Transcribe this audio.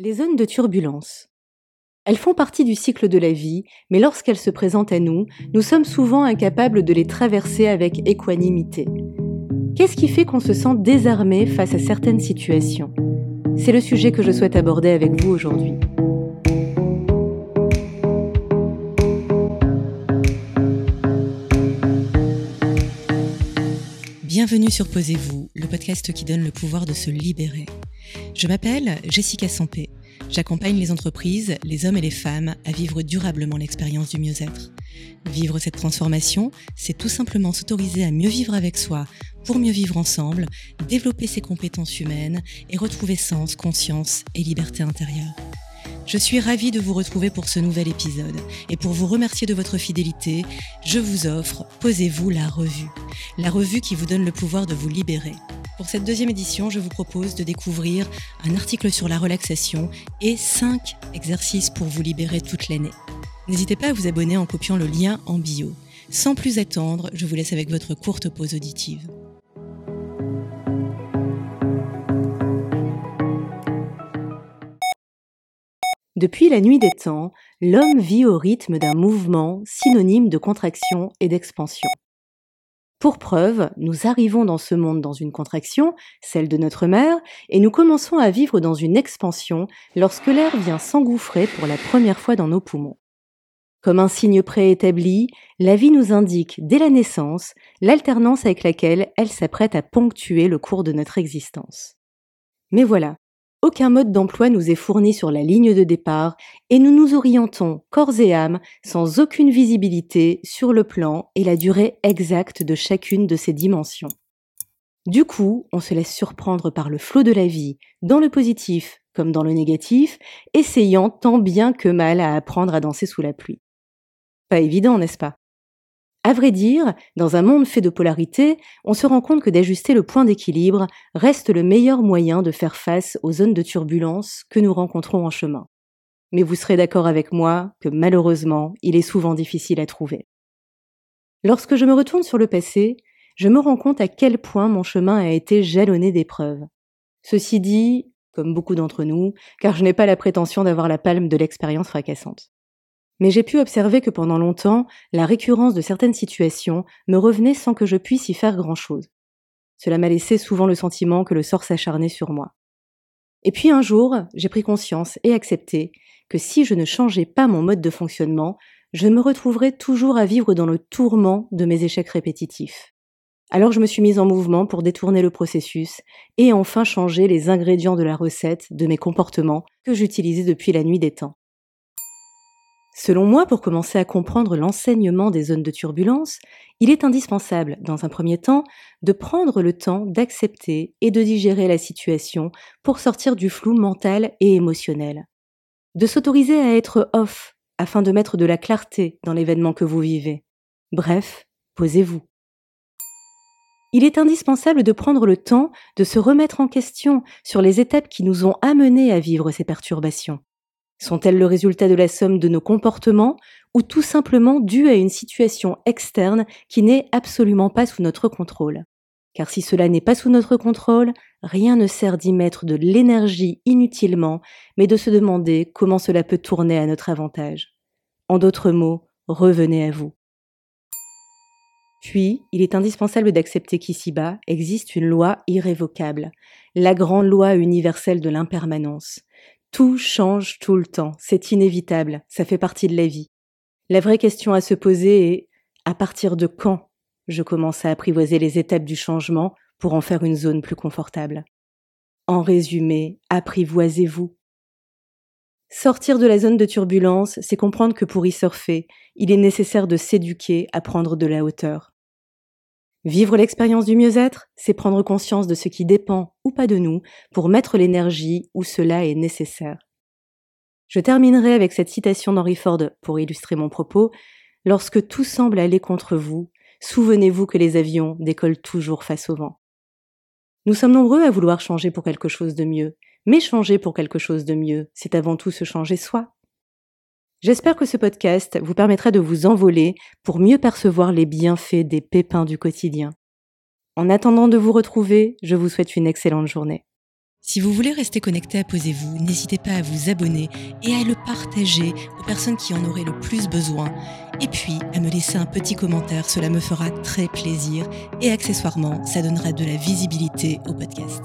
Les zones de turbulence. Elles font partie du cycle de la vie, mais lorsqu'elles se présentent à nous, nous sommes souvent incapables de les traverser avec équanimité. Qu'est-ce qui fait qu'on se sent désarmé face à certaines situations? C'est le sujet que je souhaite aborder avec vous aujourd'hui. Bienvenue sur Posez-vous, le podcast qui donne le pouvoir de se libérer. Je m'appelle Jessica Sampé. J'accompagne les entreprises, les hommes et les femmes à vivre durablement l'expérience du mieux-être. Vivre cette transformation, c'est tout simplement s'autoriser à mieux vivre avec soi pour mieux vivre ensemble, développer ses compétences humaines et retrouver sens, conscience et liberté intérieure. Je suis ravie de vous retrouver pour ce nouvel épisode. Et pour vous remercier de votre fidélité, je vous offre Posez-vous la revue. La revue qui vous donne le pouvoir de vous libérer. Pour cette deuxième édition, je vous propose de découvrir un article sur la relaxation et 5 exercices pour vous libérer toute l'année. N'hésitez pas à vous abonner en copiant le lien en bio. Sans plus attendre, je vous laisse avec votre courte pause auditive. Depuis la nuit des temps, l'homme vit au rythme d'un mouvement synonyme de contraction et d'expansion. Pour preuve, nous arrivons dans ce monde dans une contraction, celle de notre mère, et nous commençons à vivre dans une expansion lorsque l'air vient s'engouffrer pour la première fois dans nos poumons. Comme un signe préétabli, la vie nous indique dès la naissance l'alternance avec laquelle elle s'apprête à ponctuer le cours de notre existence. Mais voilà, aucun mode d'emploi nous est fourni sur la ligne de départ et nous nous orientons corps et âme sans aucune visibilité sur le plan et la durée exacte de chacune de ces dimensions. Du coup, on se laisse surprendre par le flot de la vie, dans le positif comme dans le négatif, essayant tant bien que mal à apprendre à danser sous la pluie. Pas évident, n'est-ce pas? À vrai dire, dans un monde fait de polarité, on se rend compte que d'ajuster le point d'équilibre reste le meilleur moyen de faire face aux zones de turbulence que nous rencontrons en chemin. Mais vous serez d'accord avec moi que malheureusement, il est souvent difficile à trouver. Lorsque je me retourne sur le passé, je me rends compte à quel point mon chemin a été jalonné d'épreuves. Ceci dit, comme beaucoup d'entre nous, car je n'ai pas la prétention d'avoir la palme de l'expérience fracassante mais j'ai pu observer que pendant longtemps, la récurrence de certaines situations me revenait sans que je puisse y faire grand-chose. Cela m'a laissé souvent le sentiment que le sort s'acharnait sur moi. Et puis un jour, j'ai pris conscience et accepté que si je ne changeais pas mon mode de fonctionnement, je me retrouverais toujours à vivre dans le tourment de mes échecs répétitifs. Alors je me suis mise en mouvement pour détourner le processus et enfin changer les ingrédients de la recette de mes comportements que j'utilisais depuis la nuit des temps. Selon moi, pour commencer à comprendre l'enseignement des zones de turbulence, il est indispensable, dans un premier temps, de prendre le temps d'accepter et de digérer la situation pour sortir du flou mental et émotionnel. De s'autoriser à être off afin de mettre de la clarté dans l'événement que vous vivez. Bref, posez-vous. Il est indispensable de prendre le temps de se remettre en question sur les étapes qui nous ont amenés à vivre ces perturbations. Sont-elles le résultat de la somme de nos comportements ou tout simplement dues à une situation externe qui n'est absolument pas sous notre contrôle? Car si cela n'est pas sous notre contrôle, rien ne sert d'y mettre de l'énergie inutilement, mais de se demander comment cela peut tourner à notre avantage. En d'autres mots, revenez à vous. Puis, il est indispensable d'accepter qu'ici-bas existe une loi irrévocable, la grande loi universelle de l'impermanence. Tout change tout le temps, c'est inévitable, ça fait partie de la vie. La vraie question à se poser est à partir de quand je commence à apprivoiser les étapes du changement pour en faire une zone plus confortable? En résumé, apprivoisez-vous. Sortir de la zone de turbulence, c'est comprendre que pour y surfer, il est nécessaire de s'éduquer à prendre de la hauteur. Vivre l'expérience du mieux-être, c'est prendre conscience de ce qui dépend ou pas de nous pour mettre l'énergie où cela est nécessaire. Je terminerai avec cette citation d'Henry Ford pour illustrer mon propos. Lorsque tout semble aller contre vous, souvenez-vous que les avions décollent toujours face au vent. Nous sommes nombreux à vouloir changer pour quelque chose de mieux, mais changer pour quelque chose de mieux, c'est avant tout se changer soi. J'espère que ce podcast vous permettra de vous envoler pour mieux percevoir les bienfaits des pépins du quotidien. En attendant de vous retrouver, je vous souhaite une excellente journée. Si vous voulez rester connecté à Posez-vous, n'hésitez pas à vous abonner et à le partager aux personnes qui en auraient le plus besoin. Et puis à me laisser un petit commentaire, cela me fera très plaisir et accessoirement, ça donnera de la visibilité au podcast.